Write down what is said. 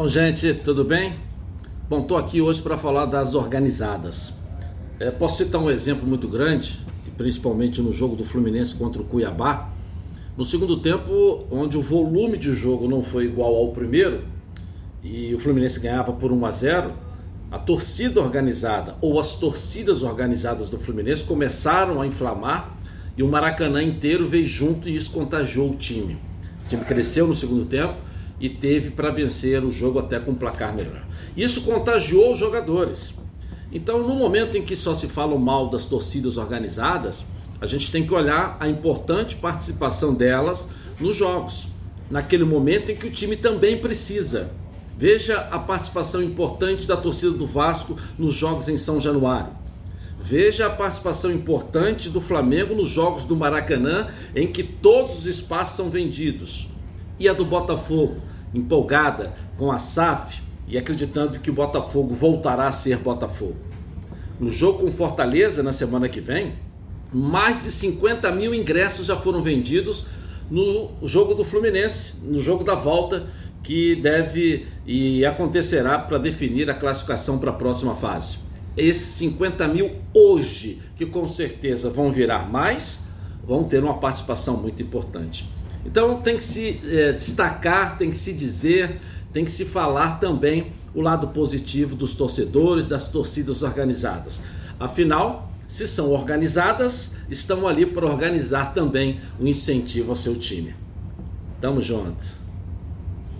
Bom, gente, tudo bem? Bom, estou aqui hoje para falar das organizadas. É, posso citar um exemplo muito grande, principalmente no jogo do Fluminense contra o Cuiabá. No segundo tempo, onde o volume de jogo não foi igual ao primeiro e o Fluminense ganhava por 1 a 0, a torcida organizada ou as torcidas organizadas do Fluminense começaram a inflamar e o Maracanã inteiro veio junto e isso contagiou o time. O time cresceu no segundo tempo e teve para vencer o jogo até com um placar melhor. Isso contagiou os jogadores. Então, no momento em que só se fala mal das torcidas organizadas, a gente tem que olhar a importante participação delas nos jogos, naquele momento em que o time também precisa. Veja a participação importante da torcida do Vasco nos jogos em São Januário. Veja a participação importante do Flamengo nos jogos do Maracanã, em que todos os espaços são vendidos. E a do Botafogo, empolgada com a SAF e acreditando que o Botafogo voltará a ser Botafogo. No jogo com Fortaleza, na semana que vem, mais de 50 mil ingressos já foram vendidos no jogo do Fluminense, no jogo da volta, que deve e acontecerá para definir a classificação para a próxima fase. Esses 50 mil hoje, que com certeza vão virar mais, vão ter uma participação muito importante. Então tem que se é, destacar, tem que se dizer, tem que se falar também o lado positivo dos torcedores, das torcidas organizadas. Afinal, se são organizadas, estão ali para organizar também o um incentivo ao seu time. Tamo junto.